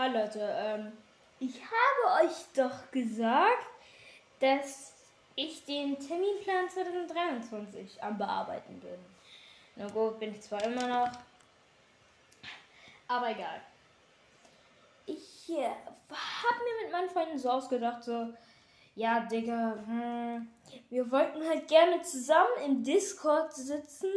Hi Leute, ähm, ich habe euch doch gesagt, dass ich den Terminplan 2023 am Bearbeiten bin. Na gut, bin ich zwar immer noch, aber egal. Ich äh, habe mir mit meinen Freunden so ausgedacht, so, ja, Digga, hm, wir wollten halt gerne zusammen im Discord sitzen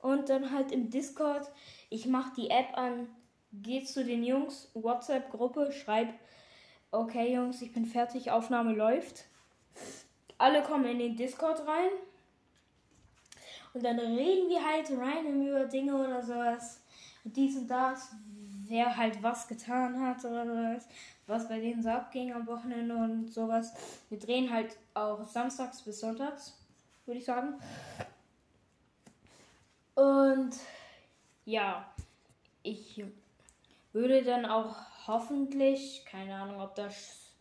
und dann halt im Discord, ich mache die App an, geh zu den Jungs, WhatsApp-Gruppe, schreib, okay Jungs, ich bin fertig, Aufnahme läuft. Alle kommen in den Discord rein. Und dann reden wir halt rein über Dinge oder sowas. Und dies und das, wer halt was getan hat oder sowas. Was bei denen so abging am Wochenende und sowas. Wir drehen halt auch samstags bis sonntags, würde ich sagen. Und ja, ich würde dann auch hoffentlich, keine Ahnung, ob das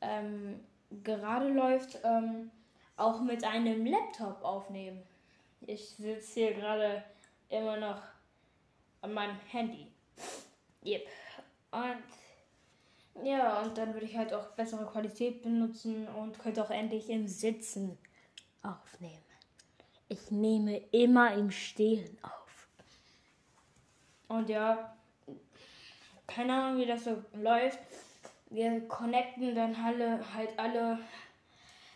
ähm, gerade läuft, ähm, auch mit einem Laptop aufnehmen. Ich sitze hier gerade immer noch an meinem Handy. Yep. Und ja, und dann würde ich halt auch bessere Qualität benutzen und könnte auch endlich im Sitzen aufnehmen. Ich nehme immer im Stehen auf. Und ja, keine Ahnung, wie das so läuft. Wir connecten dann alle, halt alle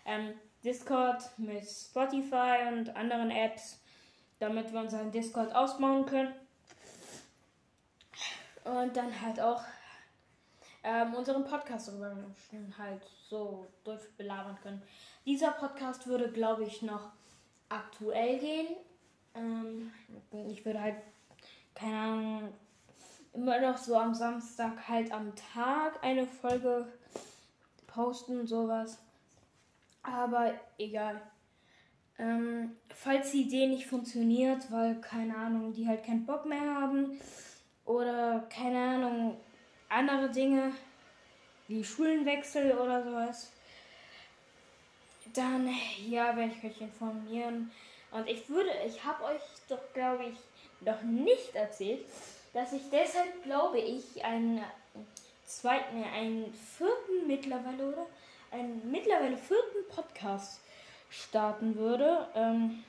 ähm, Discord mit Spotify und anderen Apps, damit wir unseren Discord ausbauen können. Und dann halt auch ähm, unseren Podcast halt so durchbelabern können. Dieser Podcast würde, glaube ich, noch aktuell gehen. Ähm, ich würde halt, keine Ahnung, immer noch so am Samstag halt am Tag eine Folge posten und sowas. Aber egal. Ähm, falls die Idee nicht funktioniert, weil, keine Ahnung, die halt keinen Bock mehr haben oder, keine Ahnung, andere Dinge wie Schulenwechsel oder sowas, dann, ja, werde ich euch informieren. Und ich würde, ich habe euch doch, glaube ich, noch nicht erzählt, dass ich deshalb, glaube ich, einen zweiten, einen vierten mittlerweile, oder? Einen mittlerweile vierten Podcast starten würde, ähm,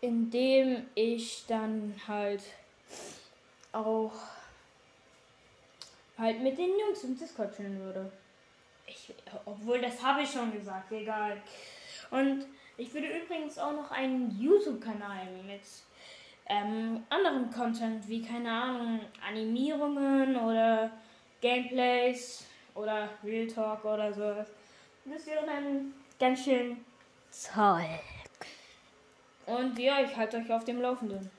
in dem ich dann halt auch halt mit den Jungs im Discord chillen würde. Ich, obwohl, das habe ich schon gesagt, egal. Und ich würde übrigens auch noch einen YouTube-Kanal mit ähm, anderen Content, wie keine Ahnung, Animierungen oder Gameplays oder Real Talk oder sowas. Das wäre dann ganz schön toll. Und ja, ich halte euch auf dem Laufenden.